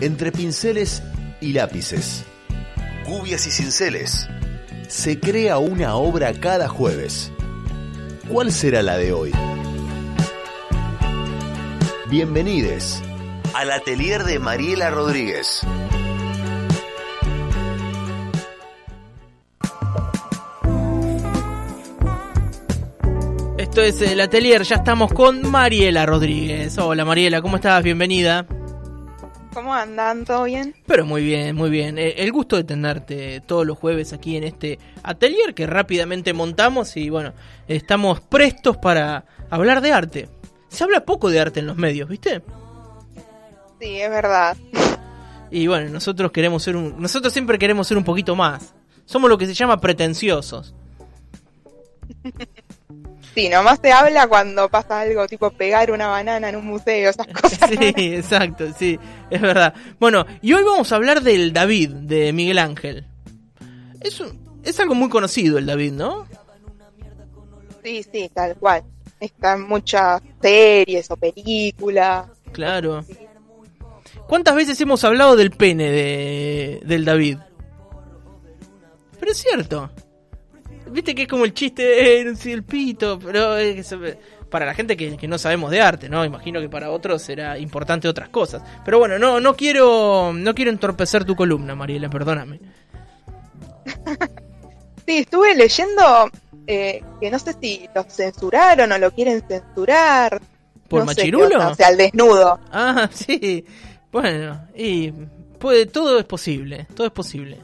Entre pinceles y lápices, gubias y cinceles, se crea una obra cada jueves. ¿Cuál será la de hoy? Bienvenidos al atelier de Mariela Rodríguez. Esto es el atelier, ya estamos con Mariela Rodríguez. Hola Mariela, ¿cómo estás? Bienvenida. ¿Cómo andan? ¿Todo bien? Pero muy bien, muy bien. Eh, El gusto de tenerte todos los jueves aquí en este atelier que rápidamente montamos y bueno, estamos prestos para hablar de arte. Se habla poco de arte en los medios, ¿viste? Sí, es verdad. Y bueno, nosotros queremos ser un, nosotros siempre queremos ser un poquito más. Somos lo que se llama pretenciosos. Sí, nomás se habla cuando pasa algo tipo pegar una banana en un museo, esas cosas. Sí, exacto, sí, es verdad. Bueno, y hoy vamos a hablar del David de Miguel Ángel. Es, un- es algo muy conocido el David, ¿no? Sí, sí, tal cual. Están muchas series o películas. Claro. ¿Cuántas veces hemos hablado del pene de, del David? Pero es cierto. Viste que es como el chiste, eh, no sé, el pito, pero es para la gente que, que no sabemos de arte, ¿no? Imagino que para otros será importante otras cosas. Pero bueno, no, no quiero, no quiero entorpecer tu columna, Mariela, perdóname. Sí, estuve leyendo eh, que no sé si lo censuraron o lo quieren censurar. ¿Por no sé qué machirulo? o sea, el desnudo. Ah, sí. Bueno, y puede, todo es posible, todo es posible.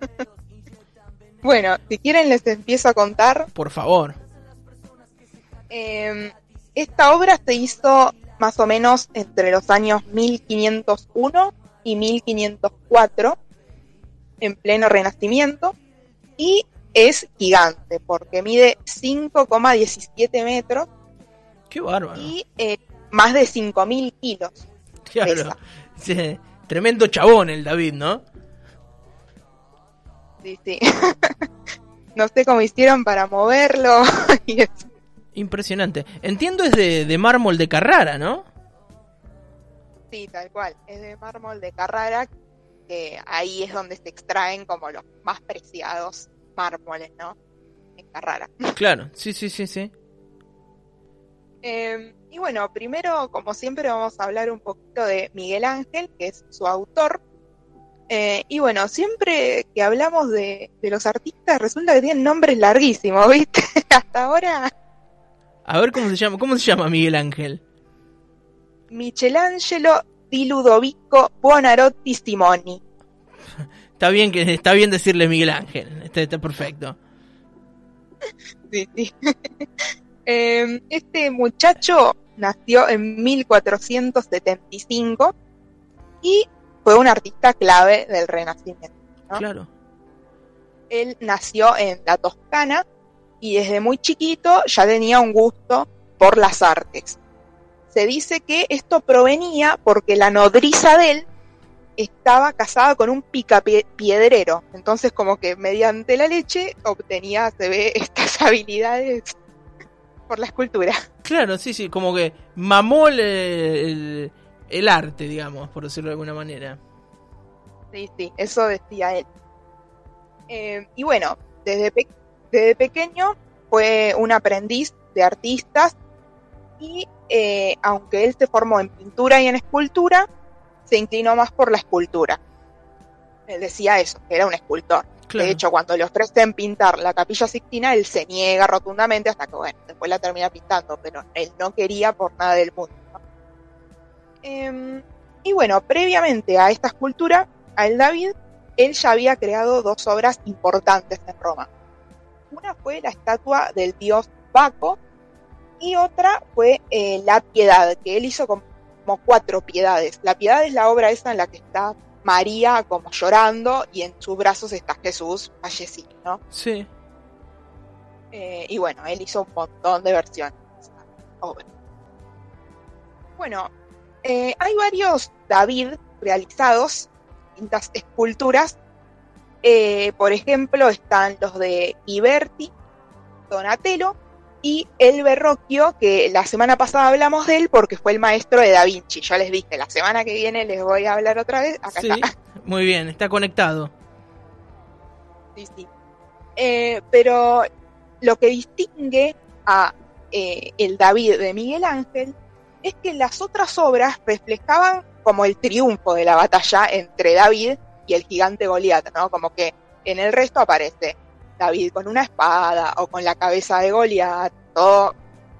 Bueno, si quieren les empiezo a contar. Por favor. Eh, esta obra se hizo más o menos entre los años 1501 y 1504, en pleno Renacimiento, y es gigante porque mide 5,17 metros Qué bárbaro. y eh, más de 5.000 kilos. Claro. Sí, tremendo chabón el David, ¿no? Sí, sí. no sé cómo hicieron para moverlo. y eso. Impresionante. Entiendo es de, de mármol de Carrara, ¿no? Sí, tal cual. Es de mármol de Carrara, que ahí es donde se extraen como los más preciados mármoles, ¿no? En Carrara. Claro, sí, sí, sí, sí. Eh, y bueno, primero, como siempre, vamos a hablar un poquito de Miguel Ángel, que es su autor. Eh, y bueno, siempre que hablamos de, de los artistas, resulta que tienen nombres larguísimos, ¿viste? Hasta ahora, A ver cómo se llama, cómo se llama Miguel Ángel. Michelangelo di Ludovico Buonarroti Simoni. Está bien que está bien decirle Miguel Ángel. Está, está perfecto. Sí, sí. Eh, este muchacho nació en 1475 y fue un artista clave del Renacimiento. ¿no? Claro. Él nació en la Toscana y desde muy chiquito ya tenía un gusto por las artes. Se dice que esto provenía porque la nodriza de él estaba casada con un picapiedrero. Entonces, como que mediante la leche obtenía, se ve, estas habilidades por la escultura. Claro, sí, sí, como que mamó el, el, el arte, digamos, por decirlo de alguna manera. Sí, sí, eso decía él. Eh, y bueno, desde, pe- desde pequeño fue un aprendiz de artistas y eh, aunque él se formó en pintura y en escultura, se inclinó más por la escultura. Él decía eso, que era un escultor. Claro. De hecho, cuando le ofrecen pintar la capilla Sixtina, él se niega rotundamente hasta que, bueno, después la termina pintando, pero él no quería por nada del mundo. Em, y bueno, previamente a esta escultura, a el David, él ya había creado dos obras importantes en Roma. Una fue la estatua del dios Baco y otra fue eh, la piedad, que él hizo como, como cuatro piedades. La piedad es la obra esa en la que está María como llorando y en sus brazos está Jesús fallecido, ¿no? Sí. Eh, y bueno, él hizo un montón de versiones de esa obra. Bueno, eh, hay varios David realizados, distintas esculturas. Eh, por ejemplo, están los de Iberti, Donatello y el Verrocchio, que la semana pasada hablamos de él porque fue el maestro de Da Vinci. Yo les dije, la semana que viene les voy a hablar otra vez. Acá Sí, está. muy bien, está conectado. Sí, sí. Eh, pero lo que distingue a eh, el David de Miguel Ángel es que las otras obras reflejaban como el triunfo de la batalla entre David y el gigante Goliat, ¿no? Como que en el resto aparece David con una espada o con la cabeza de Goliat, todo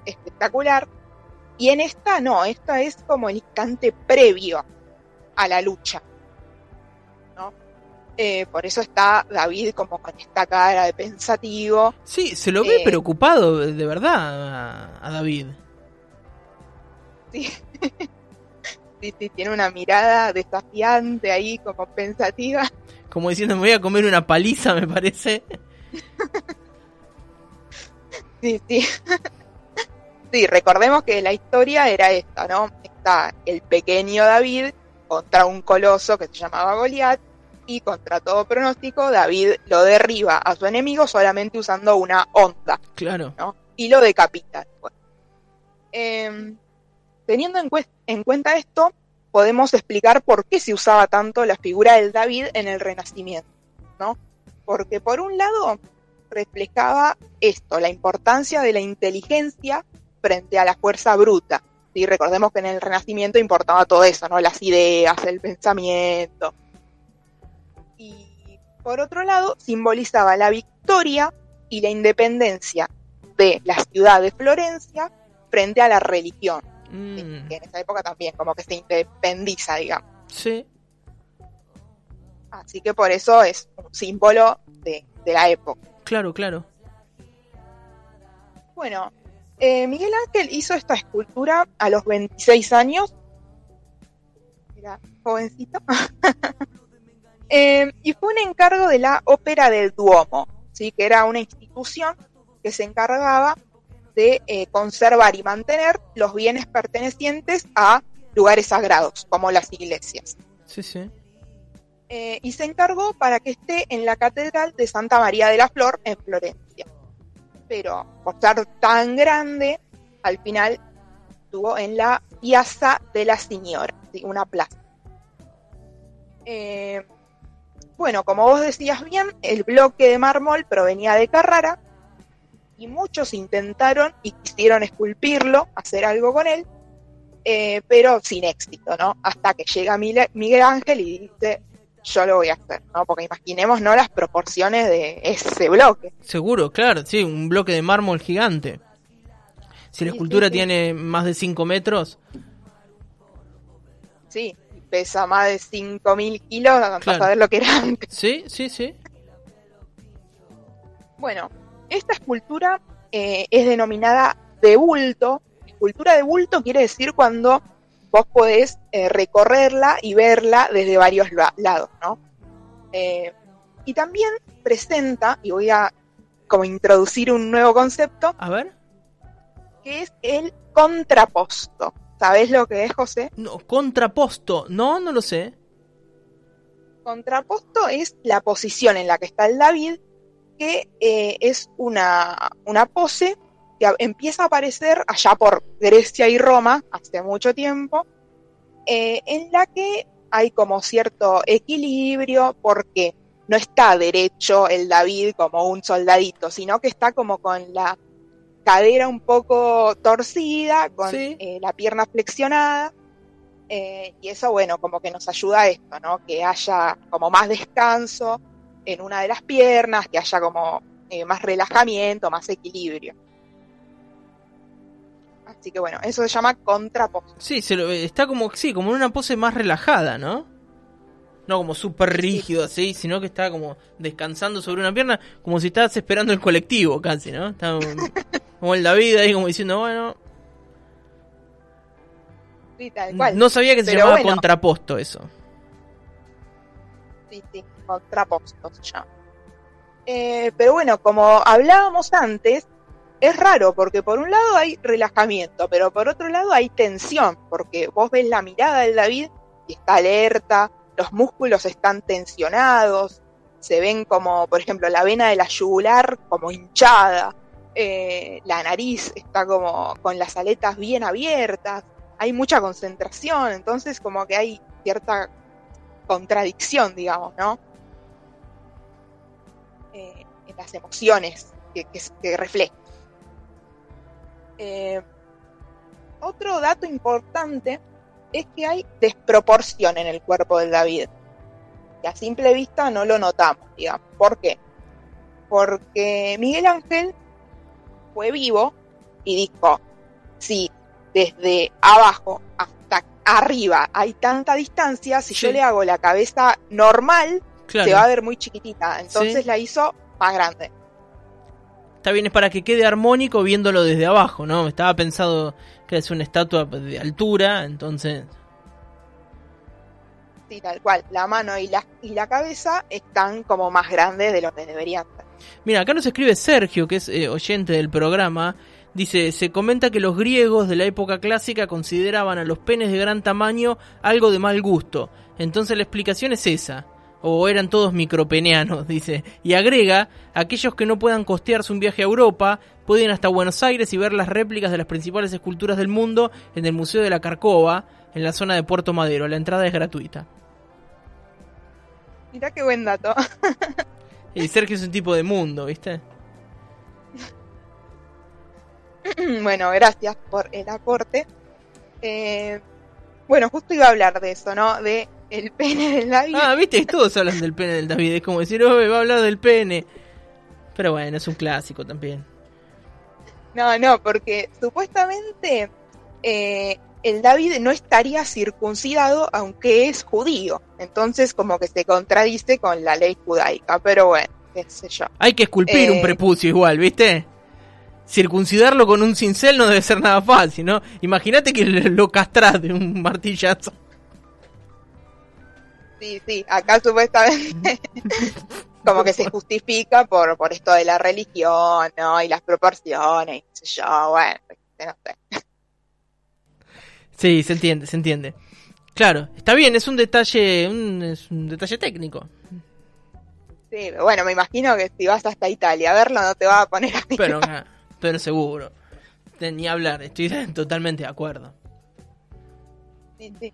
espectacular. Y en esta no, esta es como el instante previo a la lucha. ¿no? Eh, por eso está David como con esta cara de pensativo. Sí, se lo ve Eh. preocupado, de verdad, a, a David. Sí. sí, sí, tiene una mirada desafiante ahí, como pensativa. Como diciendo, me voy a comer una paliza, me parece. Sí, sí. Sí, recordemos que la historia era esta, ¿no? Está el pequeño David contra un coloso que se llamaba Goliat y contra todo pronóstico David lo derriba a su enemigo solamente usando una onda, Claro. ¿no? Y lo decapita. Bueno. Em, teniendo en, cuenta esto, podemos explicar por qué se usaba tanto la figura del David en el Renacimiento, ¿no? Porque por un lado reflejaba esto, la importancia de la inteligencia frente a la fuerza bruta. ¿sí? Recordemos que en el Renacimiento importaba todo eso, ¿no? Las ideas, el pensamiento. Y por otro lado, simbolizaba la victoria y la independencia de la ciudad de Florencia frente a la religión. Mm, en esa época también como que se independiza, digamos. sí. Así que por eso es un símbolo de, de la época. Claro, claro. Bueno, eh, Miguel Ángel hizo esta escultura a los 26 años. Era jovencito. Eh, y fue un encargo de la Ópera del Duomo, ¿sí? que era una institución que se encargaba de eh, conservar y mantener los bienes pertenecientes a lugares sagrados, como las iglesias. Sí, sí. Eh, y se encargó para que esté en la Catedral de Santa María de la Flor en Florencia. Pero por ser tan grande, al final estuvo en la Piazza de la Señora, ¿sí? una plaza. Eh, bueno, como vos decías bien, el bloque de mármol provenía de Carrara y muchos intentaron y quisieron esculpirlo, hacer algo con él, eh, pero sin éxito, ¿no? Hasta que llega Miguel Ángel y dice, yo lo voy a hacer, ¿no? Porque imaginemos, ¿no? Las proporciones de ese bloque. Seguro, claro, sí, un bloque de mármol gigante. Si la Sí, escultura sí, sí. tiene más de 5 metros, Sí, pesa más de 5.000 kilos, Claro. a ver lo que era antes. sí, sí, sí. Bueno, esta escultura eh, es denominada de bulto. Escultura de bulto quiere decir cuando vos podés eh, recorrerla y verla desde varios la- lados, ¿no? Eh, y también presenta, y voy a como introducir un nuevo concepto, A ver. que es el contraposto. ¿Sabés lo que es, José? No, contraposto. No, no lo sé. Contraposto es la posición en la que está el David, que eh, es una, una pose que empieza a aparecer allá por Grecia y Roma hace mucho tiempo, eh, en la que hay como cierto equilibrio porque no está derecho el David como un soldadito, sino que está como con la cadera un poco torcida, con Sí. eh, la pierna flexionada. eh, y eso, bueno, como que nos ayuda a esto, ¿no? Que haya como más descanso en una de las piernas, que haya como eh, más relajamiento, más equilibrio. Así que bueno, eso se llama contraposto. Sí, se lo, está como, sí, como en una pose más relajada, ¿no? No como súper rígido así, sino que está como descansando sobre una pierna, como si estás esperando el colectivo casi, ¿no? Está como, como el David ahí como diciendo, bueno, Sí, tal cual. no sabía que se Pero llamaba bueno. contraposto eso. Sí, contraposto se llama. Eh, pero bueno, como hablábamos antes, es raro porque por un lado hay relajamiento, pero por otro lado hay tensión, porque vos ves la mirada del David y está alerta, los músculos están tensionados, se ven como, por ejemplo, la vena de la yugular como hinchada, eh, la nariz está como con las aletas bien abiertas, hay mucha concentración, entonces como que hay cierta contradicción, digamos, ¿no? Eh, en las emociones que, que, refleja. Eh, otro dato importante es que hay desproporción en el cuerpo del David. Que a simple vista no lo notamos, digamos. ¿Por qué? Porque Miguel Ángel fue vivo y dijo, si desde abajo hasta arriba hay tanta distancia, si yo le hago la cabeza normal, se va a ver muy chiquitita. Entonces la hizo más grande. Está bien, es para que quede armónico viéndolo desde abajo, ¿no? Estaba pensado que es una estatua de altura, entonces... Sí, tal cual. La mano y la, y la cabeza están como más grandes de lo que deberían ser. Mira, acá nos escribe Sergio, que es eh, oyente del programa. Dice, se comenta que los griegos de la época clásica consideraban a los penes de gran tamaño algo de mal gusto. Entonces la explicación es esa o eran todos micropeneanos, dice. Y agrega, aquellos que no puedan costearse un viaje a Europa, pueden hasta Buenos Aires y ver las réplicas de las principales esculturas del mundo en el Museo de la Carcova, en la zona de Puerto Madero. La entrada es gratuita. Mira qué buen dato. y Sergio es un tipo de mundo, ¿viste? bueno, gracias por el aporte. Eh, bueno, justo iba a hablar de eso, ¿no? De el pene del David. Ah, viste, todos hablan del pene del David. Es como decir, oh, va a hablar del pene. Pero bueno, es un clásico también. No, no, porque supuestamente eh, el David no estaría circuncidado aunque es judío. Entonces como que se contradice con la ley judaica. Pero bueno, qué sé yo. Hay que esculpir un eh, prepucio igual, ¿viste? Circuncidarlo con un cincel no debe ser nada fácil, ¿no? Imagínate que lo castras de un martillazo. Sí, sí, acá supuestamente como que se justifica por, por esto de la religión, ¿no? Y las proporciones, sé yo, bueno, no sé. Sí, se entiende, se entiende. Claro, está bien, es un detalle, un, es un detalle técnico. Sí, bueno, me imagino que si vas hasta Italia a verlo no te va a poner a Pero, pero seguro. Ni hablar, estoy totalmente de acuerdo. Sí, sí.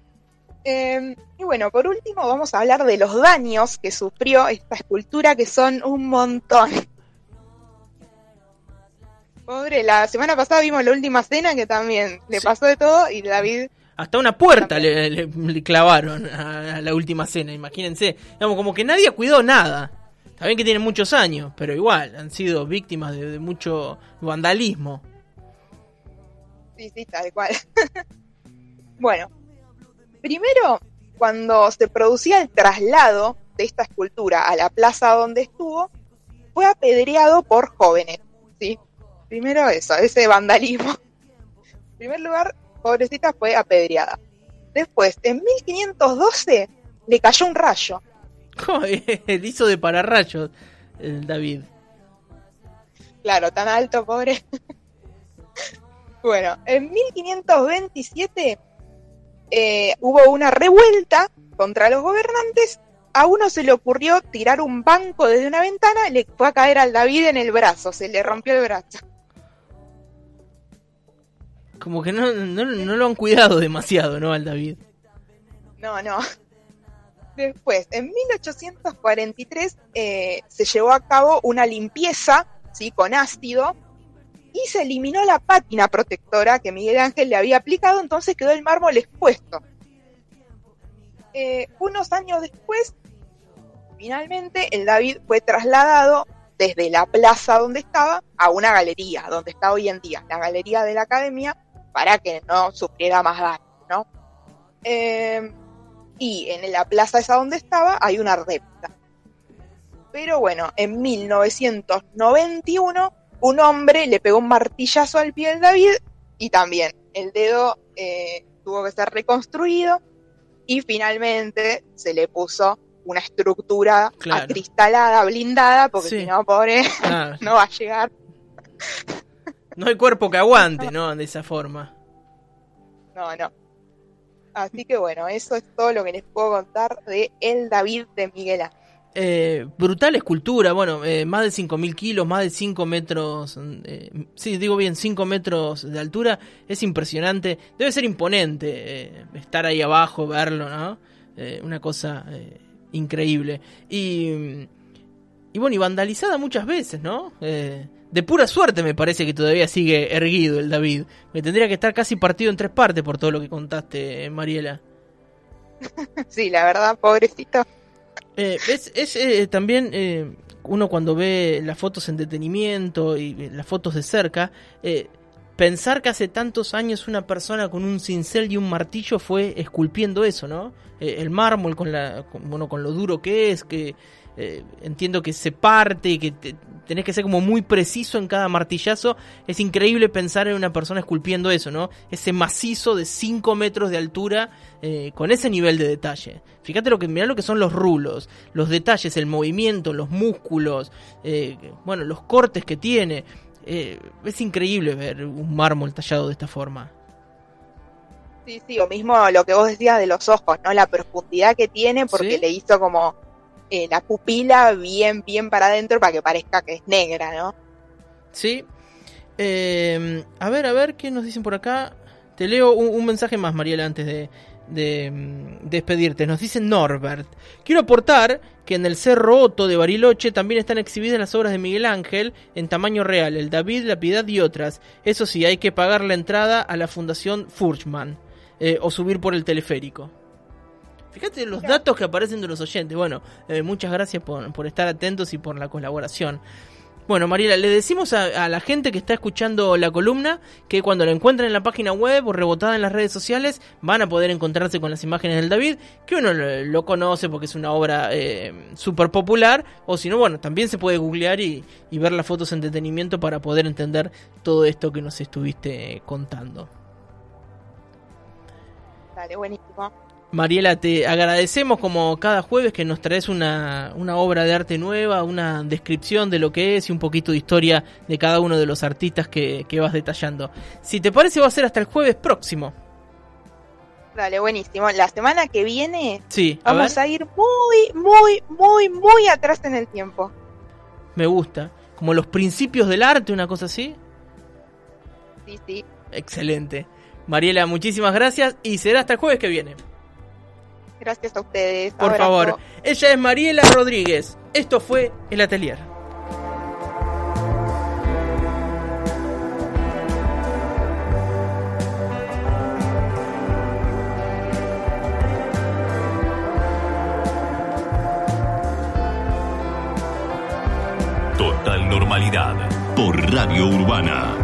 Em, y bueno, por último vamos a hablar de los daños que sufrió esta escultura, que son un montón. Pobre, la semana pasada vimos la última cena que también le pasó de todo y David... Hasta una puerta le, clavaron a, la última cena, imagínense. Digamos, como que nadie cuidó nada. Está bien que tienen muchos años, pero igual, han sido víctimas de, mucho vandalismo. Sí, sí, tal cual. bueno, Primero, cuando se producía el traslado de esta escultura a la plaza donde estuvo, fue apedreado por jóvenes, ¿sí? Primero eso, ese vandalismo. En primer lugar, pobrecita fue apedreada. Después, en 1512, le cayó un rayo. El hizo de pararrayos, el David. Claro, tan alto, pobre. bueno, en 1527 eh, hubo una revuelta contra los gobernantes. A uno se le ocurrió tirar un banco desde una ventana, le fue a caer al David en el brazo, se le rompió el brazo. Como que no, no, lo han cuidado demasiado, ¿no? Al David. No, no. Después, en 1843 eh, se llevó a cabo una limpieza, ¿sí? Con ácido, y se eliminó la pátina protectora que Miguel Ángel le había aplicado, entonces quedó el mármol expuesto. Eh, unos años después, finalmente, el David fue trasladado desde la plaza donde estaba a una galería, donde está hoy en día, la galería de la academia, para que no sufriera más daño, ¿no? Eh, y en la plaza esa donde estaba hay una réplica. Pero bueno, en 1991 un hombre le pegó un martillazo al pie del David y también el dedo eh, tuvo que ser reconstruido y finalmente se le puso una estructura acristalada, blindada, porque si no, pobre, no va a llegar. No hay cuerpo que aguante, ¿no? De esa forma. No, no. Así que bueno, eso es todo lo que les puedo contar de El David de Miguel. Eh, brutal escultura, bueno, eh, más de 5.000 kilos, más de 5 metros, eh, sí, digo bien, 5 metros de altura, es impresionante, debe ser imponente eh, estar ahí abajo, verlo, ¿no? Una cosa increíble. Y, y bueno, y vandalizada muchas veces, ¿no? Eh, de pura suerte me parece que todavía sigue erguido el David, me tendría que estar casi partido en tres partes por todo lo que contaste, Mariela. Sí, la verdad, pobrecito. Eh, es es eh, también eh, uno cuando ve las fotos en detenimiento y las fotos de cerca, pensar que hace tantos años una persona con un cincel y un martillo fue esculpiendo eso, ¿no? El mármol con la, con, bueno, con lo duro que es, que eh, entiendo que se parte y que te- tenés que ser como muy preciso en cada martillazo. Es increíble pensar en una persona esculpiendo eso, ¿no? Ese macizo de 5 metros de altura eh, con ese nivel de detalle. Fíjate lo que, mirá lo que son los rulos, los detalles, el movimiento, los músculos, eh, bueno, los cortes que tiene. Eh, es increíble ver un mármol tallado de esta forma. Sí, sí, o mismo lo que vos decías de los ojos, ¿no? La profundidad que tiene porque Sí. le hizo como eh, la pupila bien, bien para adentro para que parezca que es negra, ¿no? Sí. Eh, a ver, a ver, ¿qué nos dicen por acá? Te leo un, mensaje más, Mariela, antes de, de, mm, despedirte. Nos dice Norbert. Quiero aportar que en el Cerro Otto de Bariloche también están exhibidas las obras de Miguel Ángel en tamaño real, el David, la Piedad y otras. Eso sí, hay que pagar la entrada a la Fundación Furchman eh, o subir por el teleférico. Fíjate los datos que aparecen de los oyentes. Bueno, eh, muchas gracias por, por estar atentos y por la colaboración. Bueno, Mariela, le decimos a, a la gente que está escuchando la columna que cuando la encuentren en la página web o rebotada en las redes sociales van a poder encontrarse con las imágenes del David, que uno lo, lo conoce porque es una obra eh, súper popular, o si no, bueno, también se puede googlear y, y ver las fotos en detenimiento para poder entender todo esto que nos estuviste contando. Dale, buenísimo. Mariela, te agradecemos como cada jueves que nos traes una, una obra de arte nueva, una descripción de lo que es y un poquito de historia de cada uno de los artistas que, que vas detallando. Si te parece va a ser hasta el jueves próximo. Dale, buenísimo. La semana que viene Sí, a vamos ver, a ir muy, muy, muy, muy atrás en el tiempo. me gusta. Como los principios del arte, una cosa así. Sí, sí. Excelente. Mariela, muchísimas gracias y será hasta el jueves que viene. Gracias a ustedes. Por Abrazo. favor. Ella es Mariela Rodríguez. Esto fue El Atelier. Total normalidad por Radio Urbana.